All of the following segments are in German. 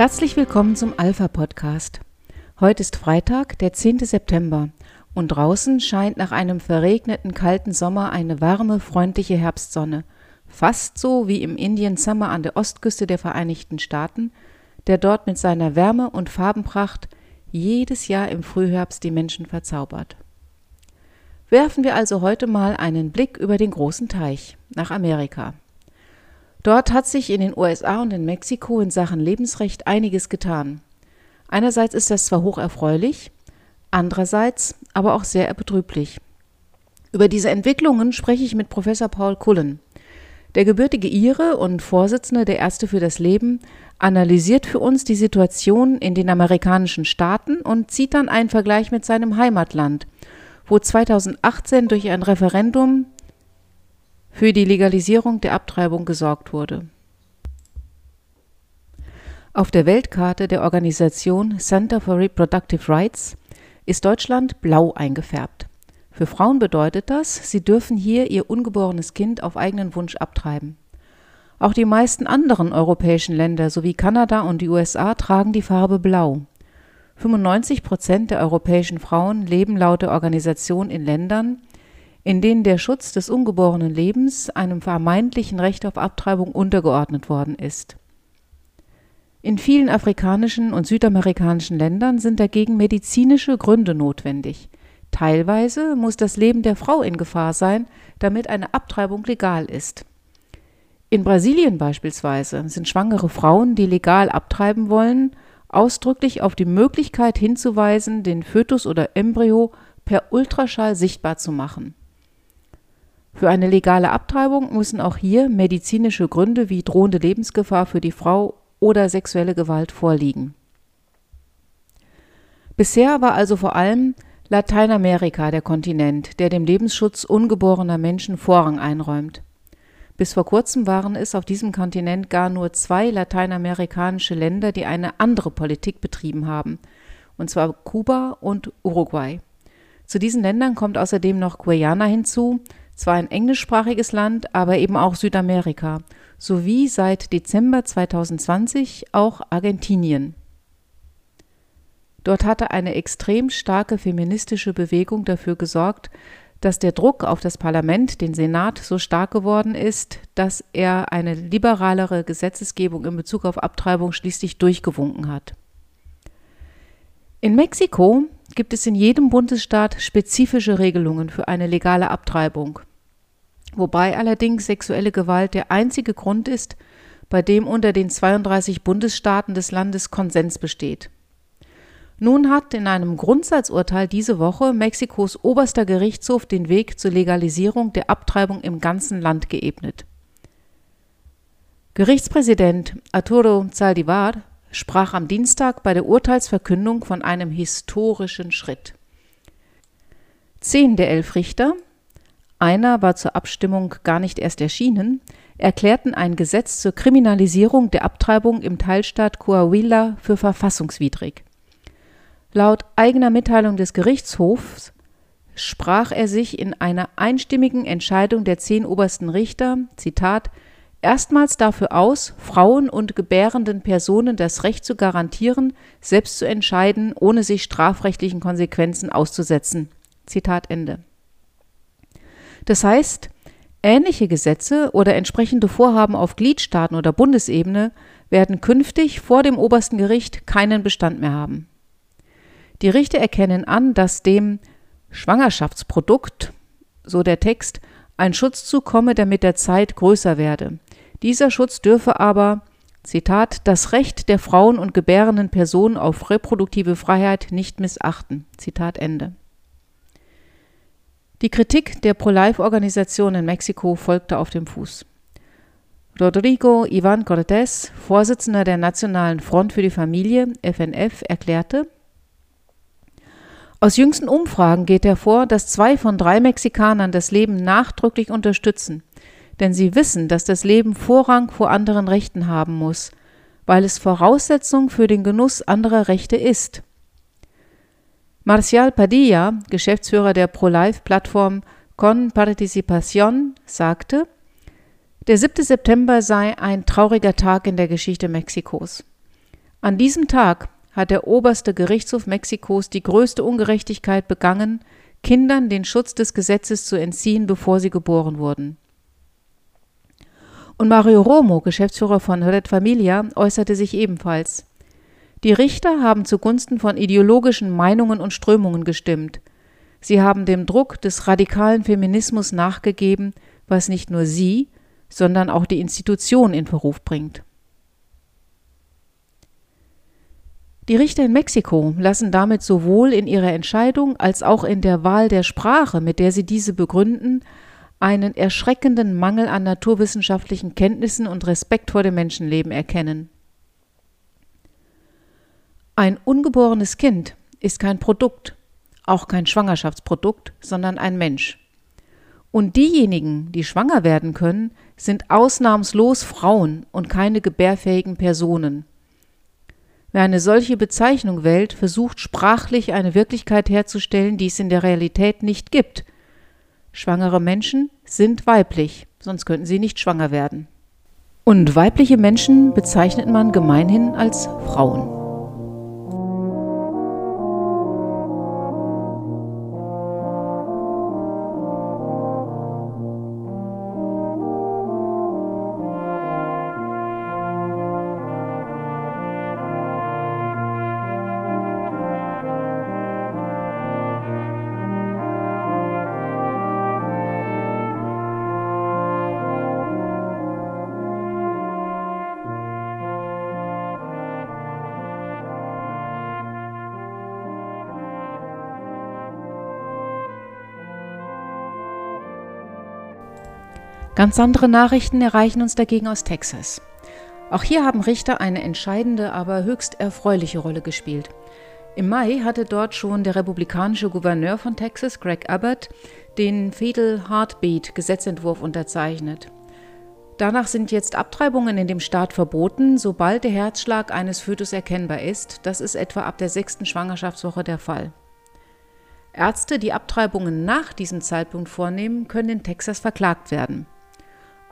Herzlich willkommen zum Alpha Podcast. Heute ist Freitag, der 10. September und draußen scheint nach einem verregneten kalten Sommer eine warme, freundliche Herbstsonne, fast so wie im Indian Summer an der Ostküste der Vereinigten Staaten, der dort mit seiner Wärme und Farbenpracht jedes Jahr im Frühherbst die Menschen verzaubert. Werfen wir also heute mal einen Blick über den großen Teich nach Amerika. Dort hat sich in den USA und in Mexiko in Sachen Lebensrecht einiges getan. Einerseits ist das zwar hoch erfreulich, andererseits aber auch sehr betrüblich. Über diese Entwicklungen spreche ich mit Professor Paul Cullen. Der gebürtige Ire und Vorsitzende der Ärzte für das Leben analysiert für uns die Situation in den amerikanischen Staaten und zieht dann einen Vergleich mit seinem Heimatland, wo 2018 durch ein Referendum für die Legalisierung der Abtreibung gesorgt wurde. Auf der Weltkarte der Organisation Center for Reproductive Rights ist Deutschland blau eingefärbt. Für Frauen bedeutet das, sie dürfen hier ihr ungeborenes Kind auf eigenen Wunsch abtreiben. Auch die meisten anderen europäischen Länder sowie Kanada und die USA tragen die Farbe blau. 95 Prozent der europäischen Frauen leben laut der Organisation in Ländern, in denen der Schutz des ungeborenen Lebens einem vermeintlichen Recht auf Abtreibung untergeordnet worden ist. In vielen afrikanischen und südamerikanischen Ländern sind dagegen medizinische Gründe notwendig. Teilweise muss das Leben der Frau in Gefahr sein, damit eine Abtreibung legal ist. In Brasilien beispielsweise sind schwangere Frauen, die legal abtreiben wollen, ausdrücklich auf die Möglichkeit hinzuweisen, den Fötus oder Embryo per Ultraschall sichtbar zu machen. Für eine legale Abtreibung müssen auch hier medizinische Gründe wie drohende Lebensgefahr für die Frau oder sexuelle Gewalt vorliegen. Bisher war also vor allem Lateinamerika der Kontinent, der dem Lebensschutz ungeborener Menschen Vorrang einräumt. Bis vor kurzem waren es auf diesem Kontinent gar nur zwei lateinamerikanische Länder, die eine andere Politik betrieben haben, und zwar Kuba und Uruguay. Zu diesen Ländern kommt außerdem noch Guyana hinzu, zwar ein englischsprachiges Land, aber eben auch Südamerika, sowie seit Dezember 2020 auch Argentinien. Dort hatte eine extrem starke feministische Bewegung dafür gesorgt, dass der Druck auf das Parlament, den Senat, so stark geworden ist, dass er eine liberalere Gesetzesgebung in Bezug auf Abtreibung schließlich durchgewunken hat. In Mexiko gibt es in jedem Bundesstaat spezifische Regelungen für eine legale Abtreibung wobei allerdings sexuelle Gewalt der einzige Grund ist, bei dem unter den 32 Bundesstaaten des Landes Konsens besteht. Nun hat in einem Grundsatzurteil diese Woche Mexikos oberster Gerichtshof den Weg zur Legalisierung der Abtreibung im ganzen Land geebnet. Gerichtspräsident Arturo Zaldivar sprach am Dienstag bei der Urteilsverkündung von einem historischen Schritt. Zehn der elf Richter, einer war zur Abstimmung gar nicht erst erschienen, erklärten ein Gesetz zur Kriminalisierung der Abtreibung im Teilstaat Coahuila für verfassungswidrig. Laut eigener Mitteilung des Gerichtshofs sprach er sich in einer einstimmigen Entscheidung der zehn obersten Richter, Zitat, erstmals dafür aus, Frauen und gebärenden Personen das Recht zu garantieren, selbst zu entscheiden, ohne sich strafrechtlichen Konsequenzen auszusetzen. Zitat Ende. Das heißt, ähnliche Gesetze oder entsprechende Vorhaben auf Gliedstaaten oder Bundesebene werden künftig vor dem obersten Gericht keinen Bestand mehr haben. Die Richter erkennen an, dass dem Schwangerschaftsprodukt, so der Text, ein Schutz zukomme, der mit der Zeit größer werde. Dieser Schutz dürfe aber, Zitat, das Recht der Frauen und gebärenden Personen auf reproduktive Freiheit nicht missachten. Zitat Ende. Die Kritik der Pro-Life-Organisation in Mexiko folgte auf dem Fuß. Rodrigo Ivan Cortés, Vorsitzender der Nationalen Front für die Familie, FNF, erklärte, aus jüngsten Umfragen geht hervor, dass zwei von drei Mexikanern das Leben nachdrücklich unterstützen, denn sie wissen, dass das Leben Vorrang vor anderen Rechten haben muss, weil es Voraussetzung für den Genuss anderer Rechte ist. Marcial Padilla, Geschäftsführer der Pro-Life-Plattform Con Participación, sagte, der 7. September sei ein trauriger Tag in der Geschichte Mexikos. An diesem Tag hat der oberste Gerichtshof Mexikos die größte Ungerechtigkeit begangen, Kindern den Schutz des Gesetzes zu entziehen, bevor sie geboren wurden. Und Mario Romo, Geschäftsführer von Red Familia, äußerte sich ebenfalls. Die Richter haben zugunsten von ideologischen Meinungen und Strömungen gestimmt. Sie haben dem Druck des radikalen Feminismus nachgegeben, was nicht nur sie, sondern auch die Institution in Verruf bringt. Die Richter in Mexiko lassen damit sowohl in ihrer Entscheidung als auch in der Wahl der Sprache, mit der sie diese begründen, einen erschreckenden Mangel an naturwissenschaftlichen Kenntnissen und Respekt vor dem Menschenleben erkennen. Ein ungeborenes Kind ist kein Produkt, auch kein Schwangerschaftsprodukt, sondern ein Mensch. Und diejenigen, die schwanger werden können, sind ausnahmslos Frauen und keine gebärfähigen Personen. Wer eine solche Bezeichnung wählt, versucht sprachlich eine Wirklichkeit herzustellen, die es in der Realität nicht gibt. Schwangere Menschen sind weiblich, sonst könnten sie nicht schwanger werden. Und weibliche Menschen bezeichnet man gemeinhin als Frauen. Ganz andere Nachrichten erreichen uns dagegen aus Texas. Auch hier haben Richter eine entscheidende, aber höchst erfreuliche Rolle gespielt. Im Mai hatte dort schon der republikanische Gouverneur von Texas, Greg Abbott, den Fatal Heartbeat Gesetzentwurf unterzeichnet. Danach sind jetzt Abtreibungen in dem Staat verboten, sobald der Herzschlag eines Fötus erkennbar ist. Das ist etwa ab der sechsten Schwangerschaftswoche der Fall. Ärzte, die Abtreibungen nach diesem Zeitpunkt vornehmen, können in Texas verklagt werden.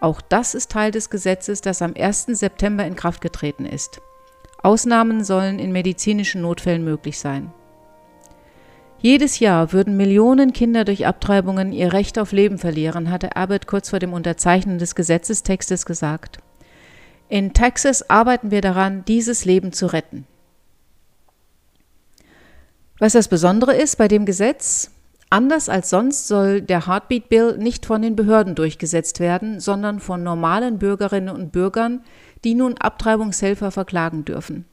Auch das ist Teil des Gesetzes, das am 1. September in Kraft getreten ist. Ausnahmen sollen in medizinischen Notfällen möglich sein. Jedes Jahr würden Millionen Kinder durch Abtreibungen ihr Recht auf Leben verlieren, hatte Abbott kurz vor dem Unterzeichnen des Gesetzestextes gesagt. In Texas arbeiten wir daran, dieses Leben zu retten. Was das Besondere ist bei dem Gesetz, Anders als sonst soll der Heartbeat Bill nicht von den Behörden durchgesetzt werden, sondern von normalen Bürgerinnen und Bürgern, die nun Abtreibungshelfer verklagen dürfen.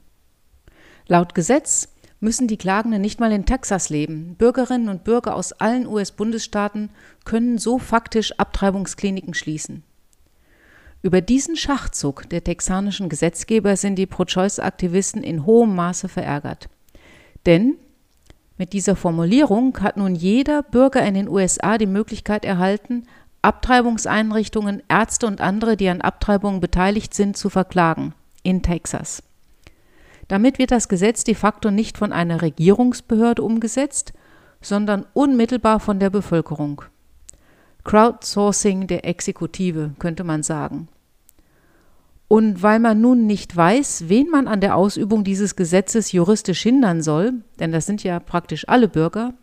Laut Gesetz müssen die Klagenden nicht mal in Texas leben. Bürgerinnen und Bürger aus allen US-Bundesstaaten können so faktisch Abtreibungskliniken schließen. Über diesen Schachzug der texanischen Gesetzgeber sind die Pro-Choice-Aktivisten in hohem Maße verärgert. Denn mit dieser Formulierung hat nun jeder Bürger in den USA die Möglichkeit erhalten, Abtreibungseinrichtungen, Ärzte und andere, die an Abtreibungen beteiligt sind, zu verklagen in Texas. Damit wird das Gesetz de facto nicht von einer Regierungsbehörde umgesetzt, sondern unmittelbar von der Bevölkerung. Crowdsourcing der Exekutive, könnte man sagen. Und weil man nun nicht weiß, wen man an der Ausübung dieses Gesetzes juristisch hindern soll, denn das sind ja praktisch alle Bürger,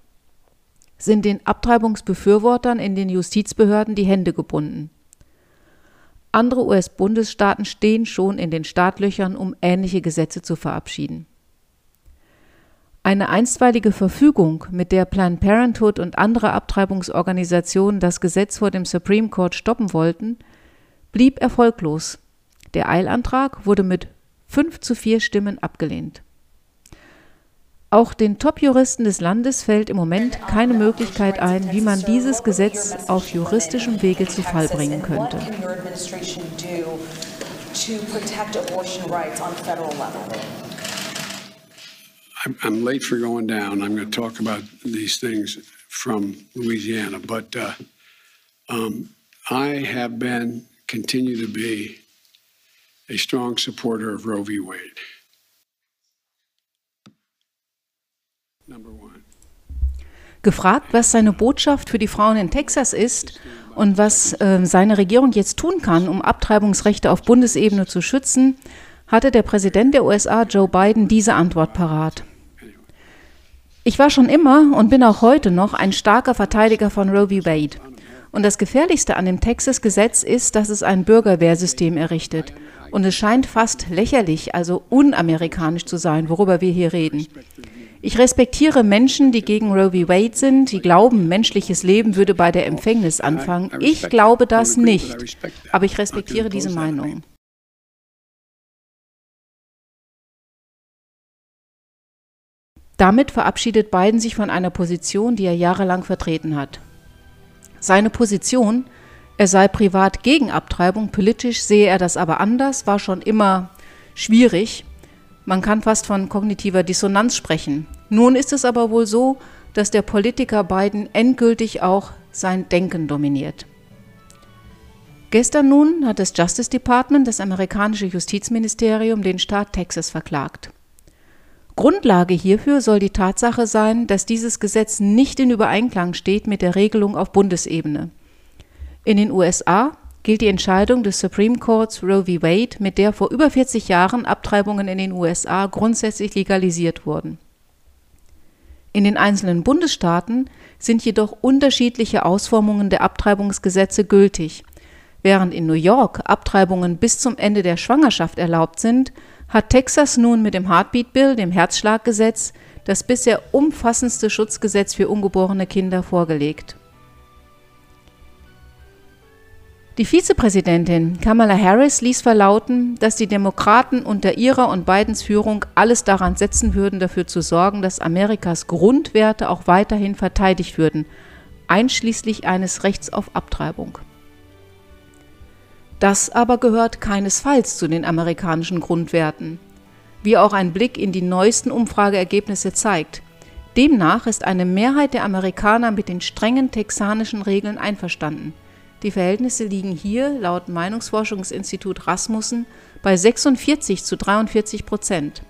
sind den Abtreibungsbefürwortern in den Justizbehörden die Hände gebunden. Andere US-Bundesstaaten stehen schon in den Startlöchern, um ähnliche Gesetze zu verabschieden. Eine einstweilige Verfügung, mit der Planned Parenthood und andere Abtreibungsorganisationen das Gesetz vor dem Supreme Court stoppen wollten, blieb erfolglos der Eilantrag wurde mit 5 zu 4 Stimmen abgelehnt. Auch den Top-Juristen des Landes fällt im Moment keine Möglichkeit ein, wie man dieses Gesetz auf juristischem Wege zu Fall bringen könnte. I'm late for going down. I'm going to talk about these things from Louisiana, but uh, um, I have been, continue to be, a strong supporter of Roe v. Wade. Gefragt, was seine Botschaft für die Frauen in Texas ist und was äh, seine Regierung jetzt tun kann, um Abtreibungsrechte auf Bundesebene zu schützen, hatte der Präsident der USA, Joe Biden, diese Antwort parat. Ich war schon immer und bin auch heute noch ein starker Verteidiger von Roe v. Wade. Und das Gefährlichste an dem Texas-Gesetz ist, dass es ein Bürgerwehrsystem errichtet. Und es scheint fast lächerlich, also unamerikanisch zu sein, worüber wir hier reden. Ich respektiere Menschen, die gegen Roe v. Wade sind, die glauben, menschliches Leben würde bei der Empfängnis anfangen. Ich glaube das nicht, aber ich respektiere diese Meinung. Damit verabschiedet Biden sich von einer Position, die er jahrelang vertreten hat. Seine Position, er sei privat gegen Abtreibung, politisch sehe er das aber anders, war schon immer schwierig. Man kann fast von kognitiver Dissonanz sprechen. Nun ist es aber wohl so, dass der Politiker Biden endgültig auch sein Denken dominiert. Gestern nun hat das Justice Department, das amerikanische Justizministerium, den Staat Texas verklagt. Grundlage hierfür soll die Tatsache sein, dass dieses Gesetz nicht in Übereinklang steht mit der Regelung auf Bundesebene. In den USA gilt die Entscheidung des Supreme Courts Roe v. Wade, mit der vor über 40 Jahren Abtreibungen in den USA grundsätzlich legalisiert wurden. In den einzelnen Bundesstaaten sind jedoch unterschiedliche Ausformungen der Abtreibungsgesetze gültig. Während in New York Abtreibungen bis zum Ende der Schwangerschaft erlaubt sind, hat Texas nun mit dem Heartbeat Bill, dem Herzschlaggesetz, das bisher umfassendste Schutzgesetz für ungeborene Kinder vorgelegt. Die Vizepräsidentin Kamala Harris ließ verlauten, dass die Demokraten unter ihrer und Bidens Führung alles daran setzen würden, dafür zu sorgen, dass Amerikas Grundwerte auch weiterhin verteidigt würden, einschließlich eines Rechts auf Abtreibung. Das aber gehört keinesfalls zu den amerikanischen Grundwerten, wie auch ein Blick in die neuesten Umfrageergebnisse zeigt. Demnach ist eine Mehrheit der Amerikaner mit den strengen texanischen Regeln einverstanden. Die Verhältnisse liegen hier laut Meinungsforschungsinstitut Rasmussen bei 46 zu 43 Prozent.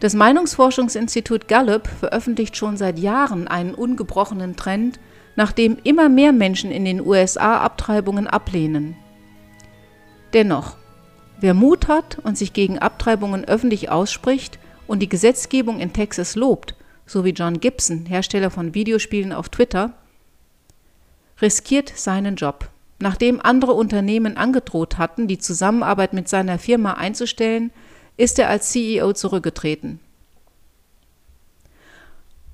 Das Meinungsforschungsinstitut Gallup veröffentlicht schon seit Jahren einen ungebrochenen Trend, nachdem immer mehr Menschen in den USA Abtreibungen ablehnen. Dennoch, wer Mut hat und sich gegen Abtreibungen öffentlich ausspricht und die Gesetzgebung in Texas lobt, so wie John Gibson, Hersteller von Videospielen auf Twitter, riskiert seinen Job. Nachdem andere Unternehmen angedroht hatten, die Zusammenarbeit mit seiner Firma einzustellen, ist er als CEO zurückgetreten.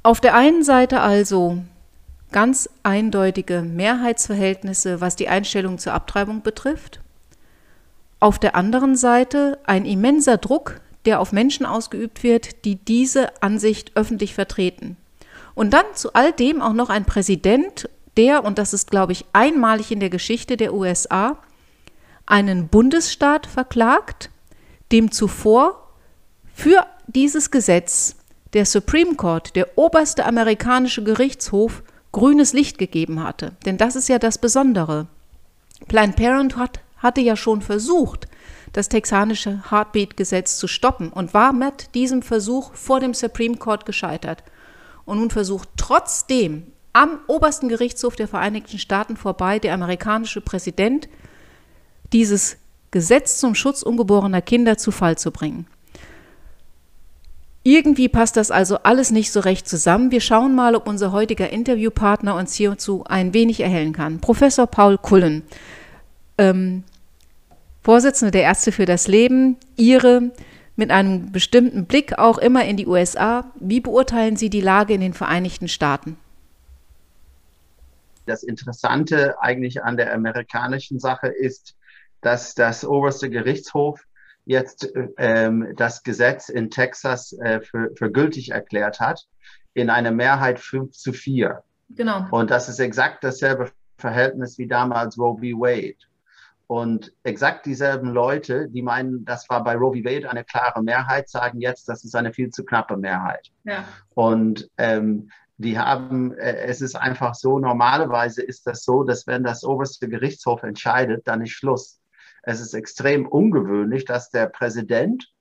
Auf der einen Seite also ganz eindeutige Mehrheitsverhältnisse, was die Einstellung zur Abtreibung betrifft, auf der anderen Seite ein immenser Druck, der auf Menschen ausgeübt wird, die diese Ansicht öffentlich vertreten. Und dann zu all dem auch noch ein Präsident, der, und das ist, glaube ich, einmalig in der Geschichte der USA, einen Bundesstaat verklagt, dem zuvor für dieses Gesetz der Supreme Court, der oberste amerikanische Gerichtshof, grünes Licht gegeben hatte. Denn das ist ja das Besondere. Planned Parenthood hatte ja schon versucht, das texanische Heartbeat-Gesetz zu stoppen und war mit diesem Versuch vor dem Supreme Court gescheitert. Und nun versucht trotzdem am obersten Gerichtshof der Vereinigten Staaten vorbei der amerikanische Präsident, dieses Gesetz zum Schutz ungeborener Kinder zu Fall zu bringen. Irgendwie passt das also alles nicht so recht zusammen. Wir schauen mal, ob unser heutiger Interviewpartner uns hierzu ein wenig erhellen kann. Professor Paul Kullen, ähm, Vorsitzende der Ärzte für das Leben, Ihre mit einem bestimmten Blick auch immer in die USA. Wie beurteilen Sie die Lage in den Vereinigten Staaten? Das Interessante eigentlich an der amerikanischen Sache ist, dass das oberste Gerichtshof jetzt ähm, das Gesetz in Texas äh, für, für gültig erklärt hat, in einer Mehrheit 5 zu 4. Genau. Und das ist exakt dasselbe Verhältnis wie damals Roe v. Wade. Und exakt dieselben Leute, die meinen, das war bei Roe v. Wade eine klare Mehrheit, sagen jetzt, das ist eine viel zu knappe Mehrheit. Ja. Und ähm, die haben, äh, es ist einfach so, normalerweise ist das so, dass wenn das oberste Gerichtshof entscheidet, dann ist Schluss. Es ist extrem ungewöhnlich, dass der Präsident,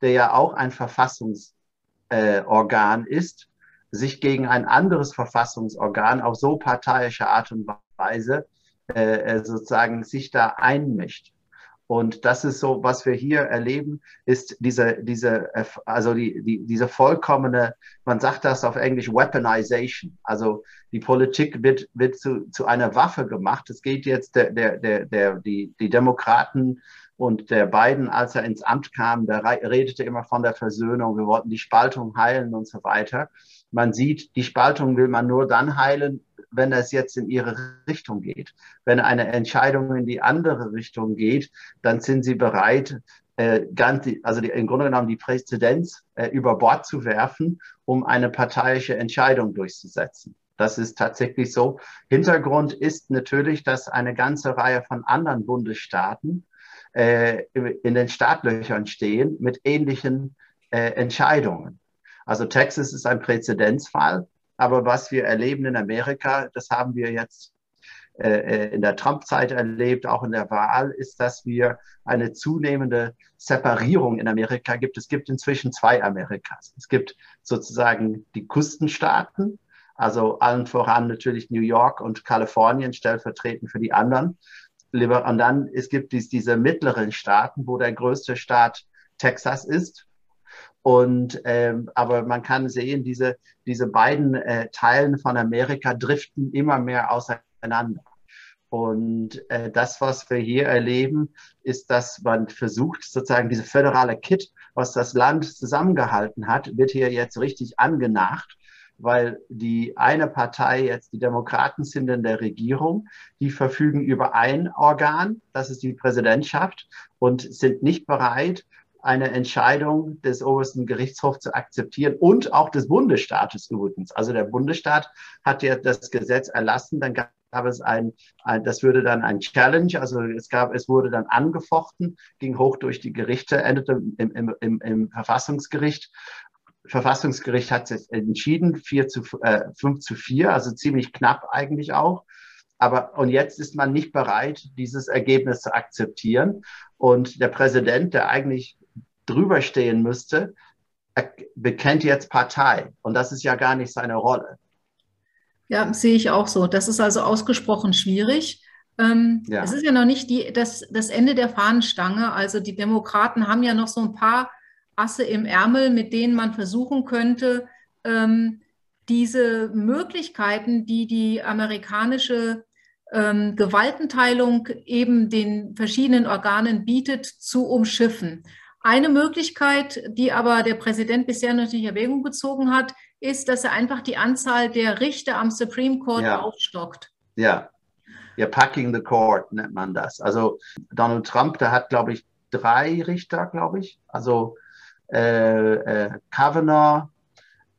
der ja auch ein Verfassungsorgan äh, ist, sich gegen ein anderes Verfassungsorgan auf so parteiische Art und Weise äh, äh, sozusagen sich da einmischt. Und das ist so, was wir hier erleben, ist diese, diese, also die, die, diese vollkommene, man sagt das auf Englisch, Weaponization. Also die Politik wird, wird zu, zu einer Waffe gemacht. Es geht jetzt der, der, der, der, die, die Demokraten und der Biden, als er ins Amt kam, der redete immer von der Versöhnung. Wir wollten die Spaltung heilen und so weiter. Man sieht, die Spaltung will man nur dann heilen, wenn es jetzt in ihre Richtung geht. Wenn eine Entscheidung in die andere Richtung geht, dann sind sie bereit, äh, ganz, also die, im Grunde genommen die Präzedenz äh, über Bord zu werfen, um eine parteiische Entscheidung durchzusetzen. Das ist tatsächlich so. Hintergrund ist natürlich, dass eine ganze Reihe von anderen Bundesstaaten äh, in den Startlöchern stehen mit ähnlichen äh, Entscheidungen. Also Texas ist ein Präzedenzfall. Aber was wir erleben in Amerika, das haben wir jetzt äh, äh, in der Trump-Zeit erlebt, auch in der Wahl, ist, dass wir eine zunehmende Separierung in Amerika gibt. Es gibt inzwischen zwei Amerikas. Es gibt sozusagen die Küstenstaaten, also allen voran natürlich New York und Kalifornien stellvertretend für die anderen. Und dann es gibt es diese mittleren Staaten, wo der größte Staat Texas ist, und ähm, aber man kann sehen, diese, diese beiden äh, Teilen von Amerika driften immer mehr auseinander. Und äh, das, was wir hier erleben, ist, dass man versucht, sozusagen diese föderale Kit, was das Land zusammengehalten hat, wird hier jetzt richtig angenacht, weil die eine Partei jetzt die Demokraten sind in der Regierung, die verfügen über ein Organ, das ist die Präsidentschaft und sind nicht bereit, eine Entscheidung des obersten Gerichtshofs zu akzeptieren und auch des Bundesstaates übrigens. Also der Bundesstaat hat ja das Gesetz erlassen, dann gab es ein, ein, das würde dann ein Challenge, also es gab, es wurde dann angefochten, ging hoch durch die Gerichte, endete im, im, im, im Verfassungsgericht. Verfassungsgericht hat es entschieden, 4 zu, äh, 5 zu 4, also ziemlich knapp eigentlich auch. Aber und jetzt ist man nicht bereit, dieses Ergebnis zu akzeptieren. Und der Präsident, der eigentlich drüber stehen müsste, bekennt jetzt Partei. Und das ist ja gar nicht seine Rolle. Ja, sehe ich auch so. Das ist also ausgesprochen schwierig. Ähm, ja. Es ist ja noch nicht die, das, das Ende der Fahnenstange. Also die Demokraten haben ja noch so ein paar Asse im Ärmel, mit denen man versuchen könnte, ähm, diese Möglichkeiten, die die amerikanische ähm, Gewaltenteilung eben den verschiedenen Organen bietet, zu umschiffen. Eine Möglichkeit, die aber der Präsident bisher noch nicht in Erwägung gezogen hat, ist, dass er einfach die Anzahl der Richter am Supreme Court ja. aufstockt. Ja. ja, packing the court nennt man das. Also Donald Trump, der hat, glaube ich, drei Richter, glaube ich. Also äh, äh, Kavanaugh,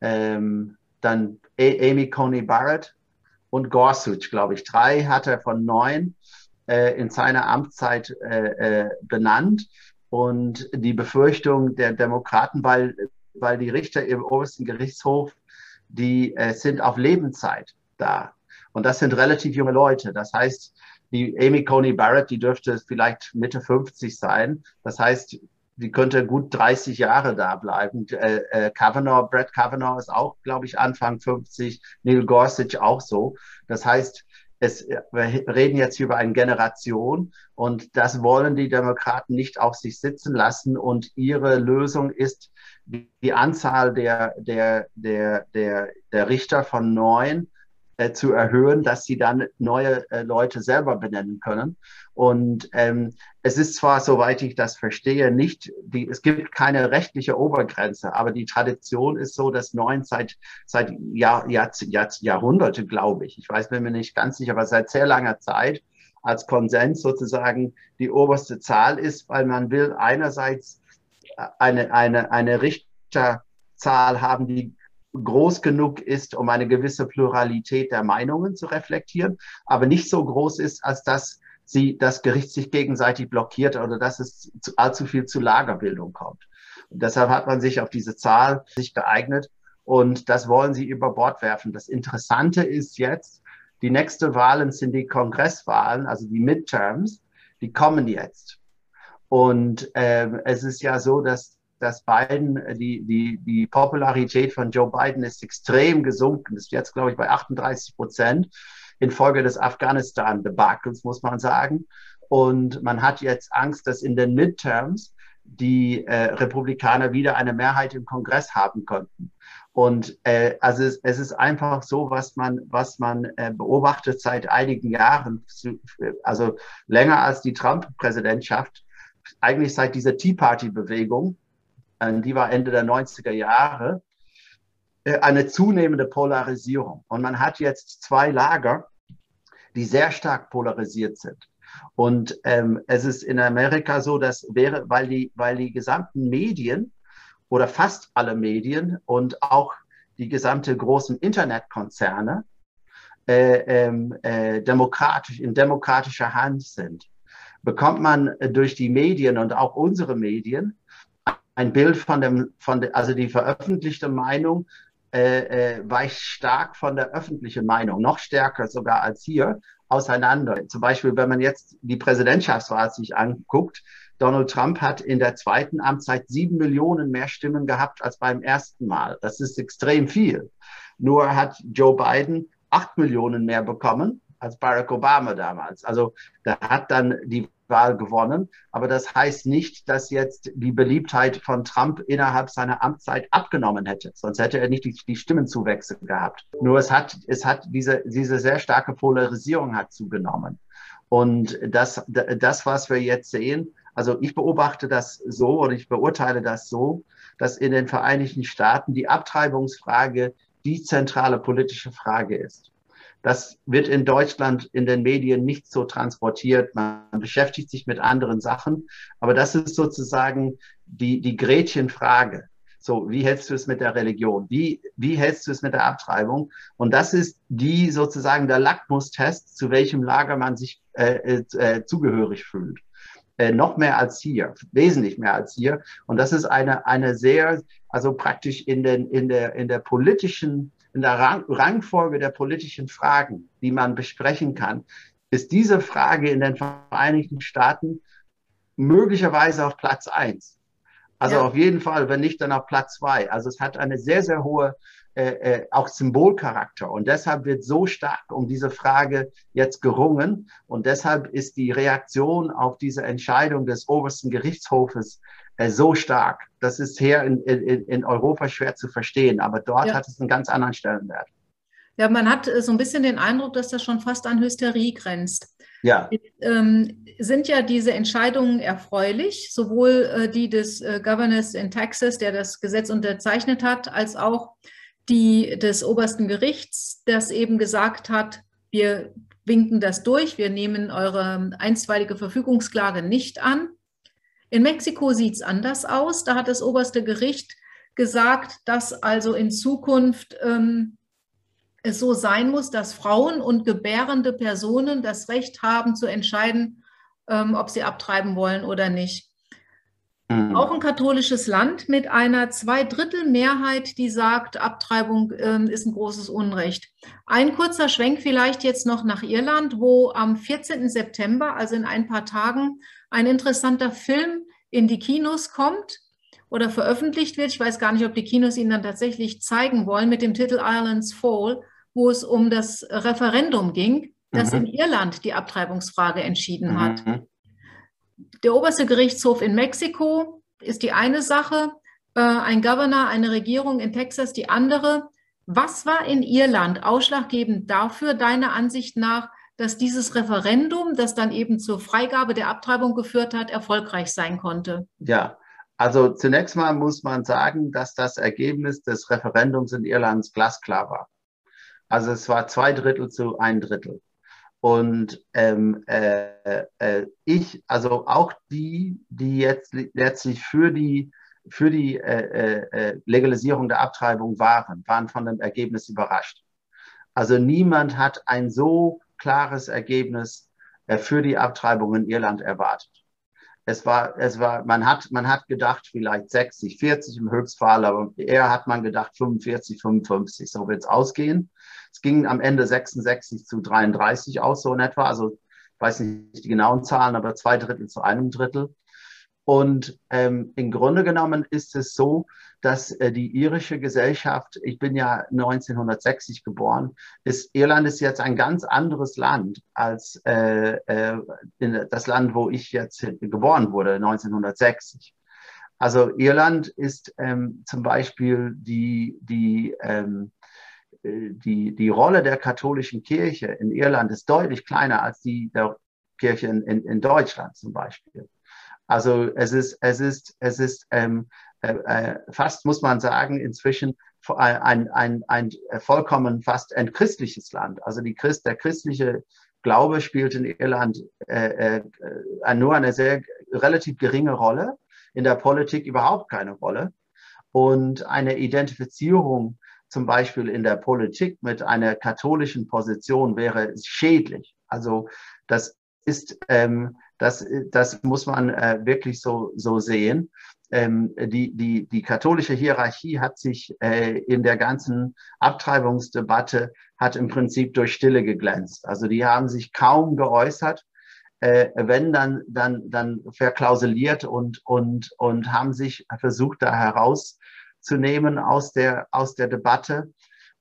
ähm, dann Amy Coney Barrett und Gorsuch, glaube ich. Drei hat er von neun äh, in seiner Amtszeit äh, äh, benannt. Und die Befürchtung der Demokraten, weil, weil die Richter im obersten Gerichtshof, die äh, sind auf Lebenszeit da. Und das sind relativ junge Leute. Das heißt, die Amy Coney Barrett, die dürfte vielleicht Mitte 50 sein. Das heißt, die könnte gut 30 Jahre da bleiben. Äh, äh, Kavanaugh, Brett Kavanaugh ist auch, glaube ich, Anfang 50, Neil Gorsuch auch so. Das heißt, es, wir reden jetzt über eine Generation und das wollen die Demokraten nicht auf sich sitzen lassen und ihre Lösung ist, die Anzahl der, der, der, der, der Richter von neun äh, zu erhöhen, dass sie dann neue äh, Leute selber benennen können. Und ähm, es ist zwar, soweit ich das verstehe, nicht, die, es gibt keine rechtliche Obergrenze, aber die Tradition ist so, dass neun seit, seit Jahr, Jahr, Jahr, Jahrhunderte, glaube ich, ich weiß bin mir nicht ganz sicher, aber seit sehr langer Zeit als Konsens sozusagen die oberste Zahl ist, weil man will einerseits eine, eine, eine Richterzahl haben, die groß genug ist, um eine gewisse Pluralität der Meinungen zu reflektieren, aber nicht so groß ist, als dass sie das Gericht sich gegenseitig blockiert oder dass es zu, allzu viel zu Lagerbildung kommt. Und deshalb hat man sich auf diese Zahl sich geeignet und das wollen sie über Bord werfen. Das Interessante ist jetzt, die nächste Wahlen sind die Kongresswahlen, also die Midterms, die kommen jetzt. Und äh, es ist ja so, dass, dass Biden, die, die, die Popularität von Joe Biden ist extrem gesunken. Ist jetzt, glaube ich, bei 38 Prozent infolge des Afghanistan-Debakels, muss man sagen. Und man hat jetzt Angst, dass in den Midterms die äh, Republikaner wieder eine Mehrheit im Kongress haben könnten. Und äh, also es, es, ist einfach so, was man, was man äh, beobachtet seit einigen Jahren, also länger als die Trump-Präsidentschaft, eigentlich seit dieser Tea Party-Bewegung, äh, die war Ende der 90er Jahre, äh, eine zunehmende Polarisierung. Und man hat jetzt zwei Lager, die sehr stark polarisiert sind. Und ähm, es ist in Amerika so, dass wäre, weil die, weil die gesamten Medien oder fast alle Medien und auch die gesamte großen Internetkonzerne äh, ähm, äh, demokratisch, in demokratischer Hand sind, bekommt man durch die Medien und auch unsere Medien ein Bild von dem, von de, also die veröffentlichte Meinung äh, äh, weicht stark von der öffentlichen Meinung, noch stärker sogar als hier, auseinander. Zum Beispiel, wenn man jetzt die Präsidentschaftswahl sich anguckt, Donald Trump hat in der zweiten Amtszeit sieben Millionen mehr Stimmen gehabt als beim ersten Mal. Das ist extrem viel. Nur hat Joe Biden acht Millionen mehr bekommen als Barack Obama damals. Also da hat dann die Wahl gewonnen. Aber das heißt nicht, dass jetzt die Beliebtheit von Trump innerhalb seiner Amtszeit abgenommen hätte. Sonst hätte er nicht die, die Stimmenzuwächse gehabt. Nur es hat, es hat diese, diese sehr starke Polarisierung hat zugenommen. Und das, das, was wir jetzt sehen, also ich beobachte das so oder ich beurteile das so, dass in den Vereinigten Staaten die Abtreibungsfrage die zentrale politische Frage ist. Das wird in Deutschland in den Medien nicht so transportiert. Man beschäftigt sich mit anderen Sachen. Aber das ist sozusagen die, die Gretchenfrage. So, wie hältst du es mit der Religion? Wie, wie hältst du es mit der Abtreibung? Und das ist die sozusagen der Lackmustest, zu welchem Lager man sich äh, äh, zugehörig fühlt. Äh, noch mehr als hier, wesentlich mehr als hier. Und das ist eine, eine sehr, also praktisch in, den, in, der, in der politischen in der Rang Rangfolge der politischen Fragen, die man besprechen kann, ist diese Frage in den Vereinigten Staaten möglicherweise auf Platz eins. Also ja. auf jeden Fall, wenn nicht, dann auf Platz zwei. Also es hat eine sehr, sehr hohe äh, äh, auch Symbolcharakter. Und deshalb wird so stark um diese Frage jetzt gerungen. Und deshalb ist die Reaktion auf diese Entscheidung des obersten Gerichtshofes so stark. Das ist hier in, in, in Europa schwer zu verstehen, aber dort ja. hat es einen ganz anderen Stellenwert. Ja, man hat äh, so ein bisschen den Eindruck, dass das schon fast an Hysterie grenzt. Ja. Ähm, sind ja diese Entscheidungen erfreulich, sowohl äh, die des äh, Governors in Texas, der das Gesetz unterzeichnet hat, als auch die des obersten Gerichts, das eben gesagt hat, wir winken das durch, wir nehmen eure einstweilige Verfügungsklage nicht an. In Mexiko sieht es anders aus. Da hat das oberste Gericht gesagt, dass also in Zukunft ähm, es so sein muss, dass Frauen und gebärende Personen das Recht haben zu entscheiden, ähm, ob sie abtreiben wollen oder nicht. Mhm. Auch ein katholisches Land mit einer Zweidrittelmehrheit, die sagt, Abtreibung ähm, ist ein großes Unrecht. Ein kurzer Schwenk vielleicht jetzt noch nach Irland, wo am 14. September, also in ein paar Tagen, ein interessanter Film in die Kinos kommt oder veröffentlicht wird. Ich weiß gar nicht, ob die Kinos ihn dann tatsächlich zeigen wollen mit dem Titel Ireland's Fall, wo es um das Referendum ging, das mhm. in Irland die Abtreibungsfrage entschieden mhm. hat. Der oberste Gerichtshof in Mexiko ist die eine Sache, äh, ein Governor, eine Regierung in Texas die andere. Was war in Irland ausschlaggebend dafür, deiner Ansicht nach, dass dieses Referendum, das dann eben zur Freigabe der Abtreibung geführt hat, erfolgreich sein konnte? Ja, also zunächst mal muss man sagen, dass das Ergebnis des Referendums in Irland glasklar war. Also es war zwei Drittel zu ein Drittel. Und ähm, äh, äh, ich, also auch die, die jetzt letztlich für die, für die äh, äh, äh Legalisierung der Abtreibung waren, waren von dem Ergebnis überrascht. Also niemand hat ein so klares Ergebnis äh, für die Abtreibung in Irland erwartet. Es war, es war, man hat, man hat gedacht, vielleicht 60, 40 im Höchstfall, aber eher hat man gedacht 45, 55. So wird es ausgehen. Es ging am Ende 66 zu 33 aus, so in etwa. Also, ich weiß nicht die genauen Zahlen, aber zwei Drittel zu einem Drittel. Und ähm, im Grunde genommen ist es so, dass äh, die irische Gesellschaft, ich bin ja 1960 geboren, ist, Irland ist jetzt ein ganz anderes Land als äh, äh, das Land, wo ich jetzt geboren wurde, 1960. Also Irland ist ähm, zum Beispiel die, die, ähm, äh, die, die Rolle der katholischen Kirche in Irland ist deutlich kleiner als die der Kirche in, in, in Deutschland zum Beispiel. Also es ist, es ist, es ist ähm, äh, äh fast, muss man sagen, inzwischen ein, ein, ein vollkommen fast ein christliches Land. Also die Christ, der christliche Glaube spielt in Irland äh, äh, nur eine sehr relativ geringe Rolle, in der Politik überhaupt keine Rolle. Und eine Identifizierung zum Beispiel in der Politik mit einer katholischen Position wäre schädlich. Also das ist, ähm, das, das muss man äh, wirklich so, so sehen. Ähm, die, die, die katholische Hierarchie hat sich äh, in der ganzen Abtreibungsdebatte hat im Prinzip durch Stille geglänzt. Also die haben sich kaum geäußert, äh, wenn dann, dann, dann verklausuliert und, und, und haben sich versucht, da herauszunehmen aus der, aus der Debatte.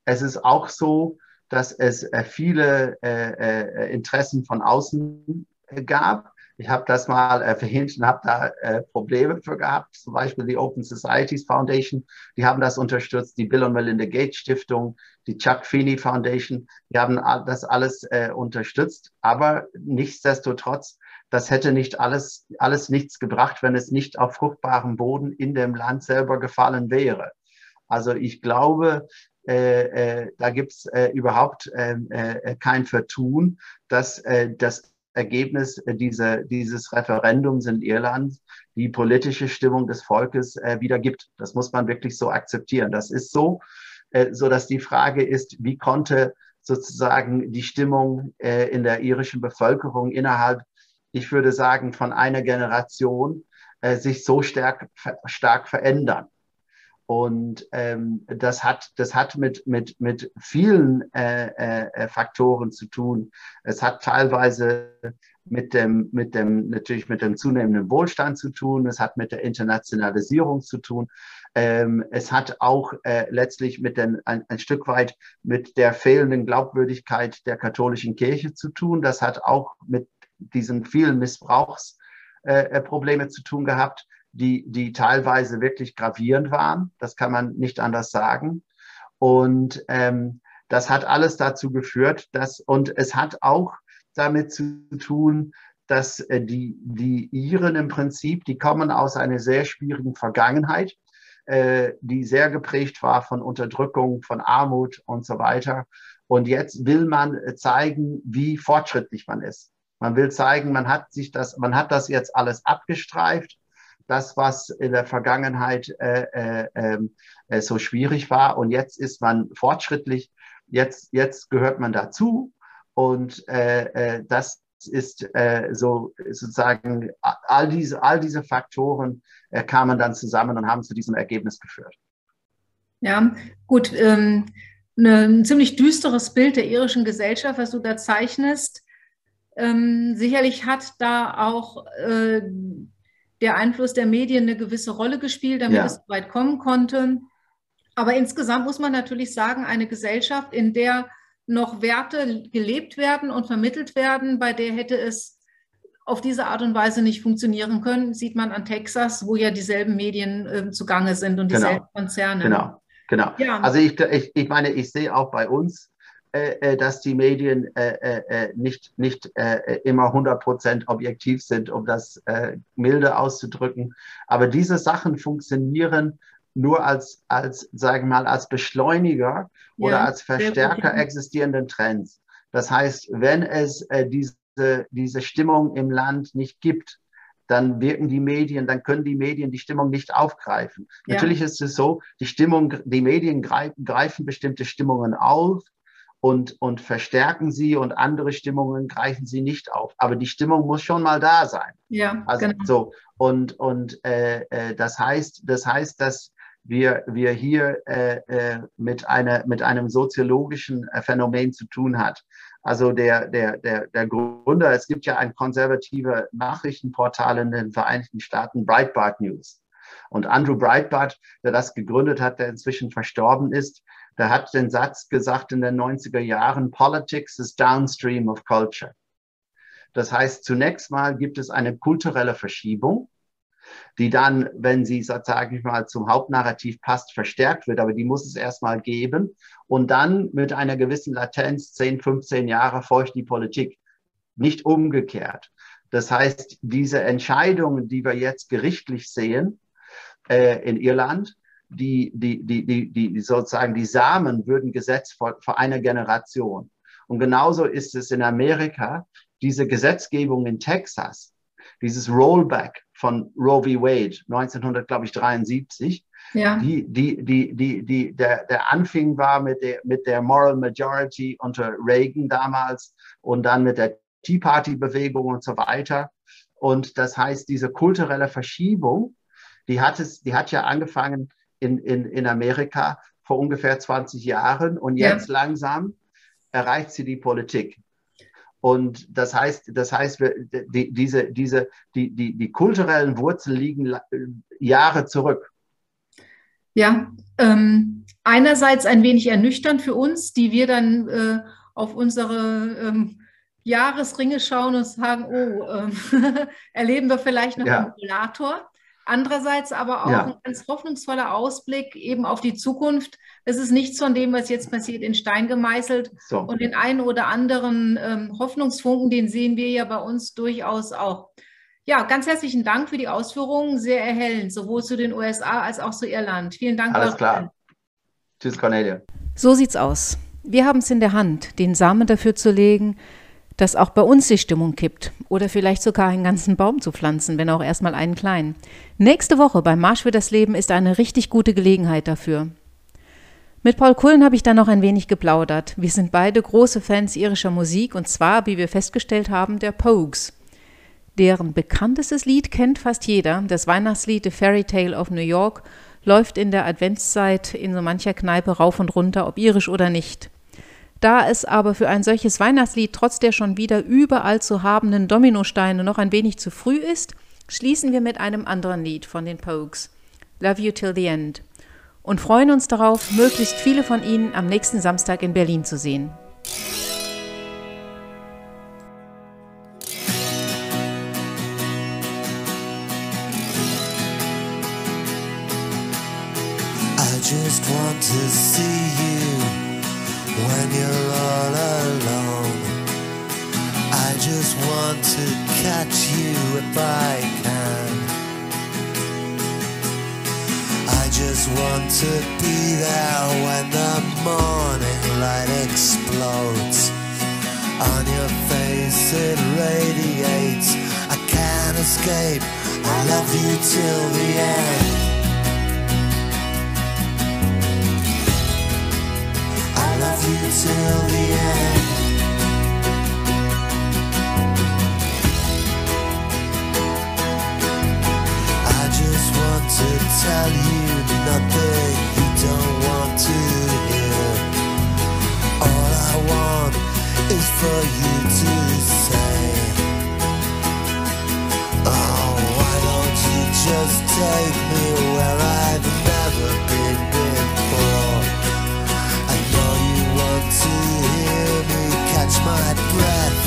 Es ist auch so, dass es äh, viele äh, äh, Interessen von außen gab. Ich habe das mal erwähnt und habe da äh, Probleme für gehabt. Zum Beispiel die Open Societies Foundation, die haben das unterstützt, die Bill und Melinda Gates Stiftung, die Chuck Feeney Foundation, die haben das alles äh, unterstützt. Aber nichtsdestotrotz, das hätte nicht alles, alles nichts gebracht, wenn es nicht auf fruchtbarem Boden in dem Land selber gefallen wäre. Also ich glaube, äh, äh, da gibt es äh, überhaupt ähm, äh, kein Vertun, dass äh, das Ergebnis dieser, dieses Referendums in Irland die politische Stimmung des Volkes äh, wiedergibt. Das muss man wirklich so akzeptieren. Das ist so, äh, so dass die Frage ist, wie konnte sozusagen die Stimmung äh, in der irischen Bevölkerung innerhalb, ich würde sagen, von einer Generation äh, sich so stark, stark verändern. Und ähm, das hat, das hat mit, mit, mit vielen äh, äh, Faktoren zu tun. Es hat teilweise mit dem, mit dem, natürlich mit dem zunehmenden Wohlstand zu tun. Es hat mit der Internationalisierung zu tun. Ähm, es hat auch äh, letztlich mit den, ein, ein Stück weit mit der fehlenden Glaubwürdigkeit der katholischen Kirche zu tun. Das hat auch mit diesen vielen Missbrauchsprobleme äh, zu tun gehabt die, die teilweise wirklich gravierend waren. Das kann man nicht anders sagen. Und ähm, das hat alles dazu geführt, dass, und es hat auch damit zu tun, dass äh, die, die Iren im Prinzip, die kommen aus einer sehr schwierigen Vergangenheit, äh, die sehr geprägt war von Unterdrückung, von Armut und so weiter. Und jetzt will man zeigen, wie fortschrittlich man ist. Man will zeigen, man hat sich das, man hat das jetzt alles abgestreift das, was in der Vergangenheit äh, äh, ähm, äh, so schwierig war. Und jetzt ist man fortschrittlich, jetzt, jetzt gehört man dazu. Und äh, äh, das ist äh, so sozusagen all diese, all diese Faktoren kamen dann zusammen und haben zu diesem Ergebnis geführt. Ja, gut. Ähm, ne, ein ziemlich düsteres Bild der irischen Gesellschaft, was du da zeichnest. Ähm, sicherlich hat da auch äh, der Einfluss der Medien eine gewisse Rolle gespielt, damit ja. es so weit kommen konnte. Aber insgesamt muss man natürlich sagen, eine Gesellschaft, in der noch Werte gelebt werden und vermittelt werden, bei der hätte es auf diese Art und Weise nicht funktionieren können, sieht man an Texas, wo ja dieselben Medien äh, zugange sind und dieselben genau. Konzerne. Genau, genau. Ja. Also ich, ich, ich meine, ich sehe auch bei uns, dass die Medien äh, nicht, nicht immer 100% objektiv sind, um das milde auszudrücken. Aber diese Sachen funktionieren nur als, als sagen wir mal, als Beschleuniger ja, oder als Verstärker existierenden Trends. Das heißt, wenn es äh, diese, diese Stimmung im Land nicht gibt, dann wirken die Medien, dann können die Medien die Stimmung nicht aufgreifen. Ja. Natürlich ist es so, die Stimmung, die Medien greifen, greifen bestimmte Stimmungen auf, und, und verstärken sie und andere Stimmungen greifen sie nicht auf. Aber die Stimmung muss schon mal da sein. Ja, also genau. so. Und, und äh, äh, das heißt, das heißt, dass wir, wir hier äh, äh, mit, einer, mit einem soziologischen äh, Phänomen zu tun hat. Also der, der, der, der Gründer, es gibt ja ein konservative Nachrichtenportal in den Vereinigten Staaten, Breitbart News. Und Andrew Breitbart, der das gegründet hat, der inzwischen verstorben ist, der hat den Satz gesagt in den 90er Jahren, Politics is downstream of culture. Das heißt, zunächst mal gibt es eine kulturelle Verschiebung, die dann, wenn sie, sage ich mal, zum Hauptnarrativ passt, verstärkt wird, aber die muss es erstmal geben. Und dann mit einer gewissen Latenz, 10, 15 Jahre, folgt die Politik. Nicht umgekehrt. Das heißt, diese Entscheidungen, die wir jetzt gerichtlich sehen äh, in Irland, die, die, die, die, die sozusagen die Samen würden gesetzt vor, vor einer Generation. Und genauso ist es in Amerika, diese Gesetzgebung in Texas, dieses Rollback von Roe v. Wade 1973, ja. die, die, die, die, die, der, der Anfing war mit der, mit der Moral Majority unter Reagan damals und dann mit der Tea Party Bewegung und so weiter. Und das heißt, diese kulturelle Verschiebung, die hat es, die hat ja angefangen in, in, in Amerika vor ungefähr 20 Jahren und jetzt ja. langsam erreicht sie die Politik. Und das heißt, das heißt, wir, die, diese, diese, die, die, die kulturellen Wurzeln liegen Jahre zurück. Ja, ähm, einerseits ein wenig ernüchternd für uns, die wir dann äh, auf unsere ähm, Jahresringe schauen und sagen, oh, äh, erleben wir vielleicht noch ja. einen Regulator. Andererseits aber auch ja. ein ganz hoffnungsvoller Ausblick eben auf die Zukunft. Es ist nichts von dem, was jetzt passiert, in Stein gemeißelt. So. Und den einen oder anderen ähm, Hoffnungsfunken, den sehen wir ja bei uns durchaus auch. Ja, ganz herzlichen Dank für die Ausführungen, sehr erhellend, sowohl zu den USA als auch zu Irland. Vielen Dank. Alles klar. Tschüss, Cornelia. So sieht's aus. Wir haben es in der Hand, den Samen dafür zu legen, dass auch bei uns die Stimmung kippt oder vielleicht sogar einen ganzen Baum zu pflanzen, wenn auch erstmal einen kleinen. Nächste Woche beim Marsch für das Leben ist eine richtig gute Gelegenheit dafür. Mit Paul Kullen habe ich dann noch ein wenig geplaudert. Wir sind beide große Fans irischer Musik und zwar, wie wir festgestellt haben, der Pogues. Deren bekanntestes Lied kennt fast jeder. Das Weihnachtslied The Fairy Tale of New York läuft in der Adventszeit in so mancher Kneipe rauf und runter, ob irisch oder nicht. Da es aber für ein solches Weihnachtslied trotz der schon wieder überall zu habenden Dominosteine noch ein wenig zu früh ist, schließen wir mit einem anderen Lied von den Pogues, Love You Till the End, und freuen uns darauf, möglichst viele von Ihnen am nächsten Samstag in Berlin zu sehen. I just want to see just want to catch you if I can. I just want to be there when the morning light explodes. On your face it radiates. I can't escape. I love you till the end. I love you till the end. To tell you nothing you don't want to hear. All I want is for you to say, Oh, why don't you just take me where I've never been before? I know you want to hear me catch my breath.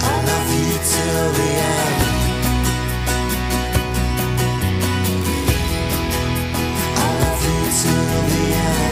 I love you till the end. until the end.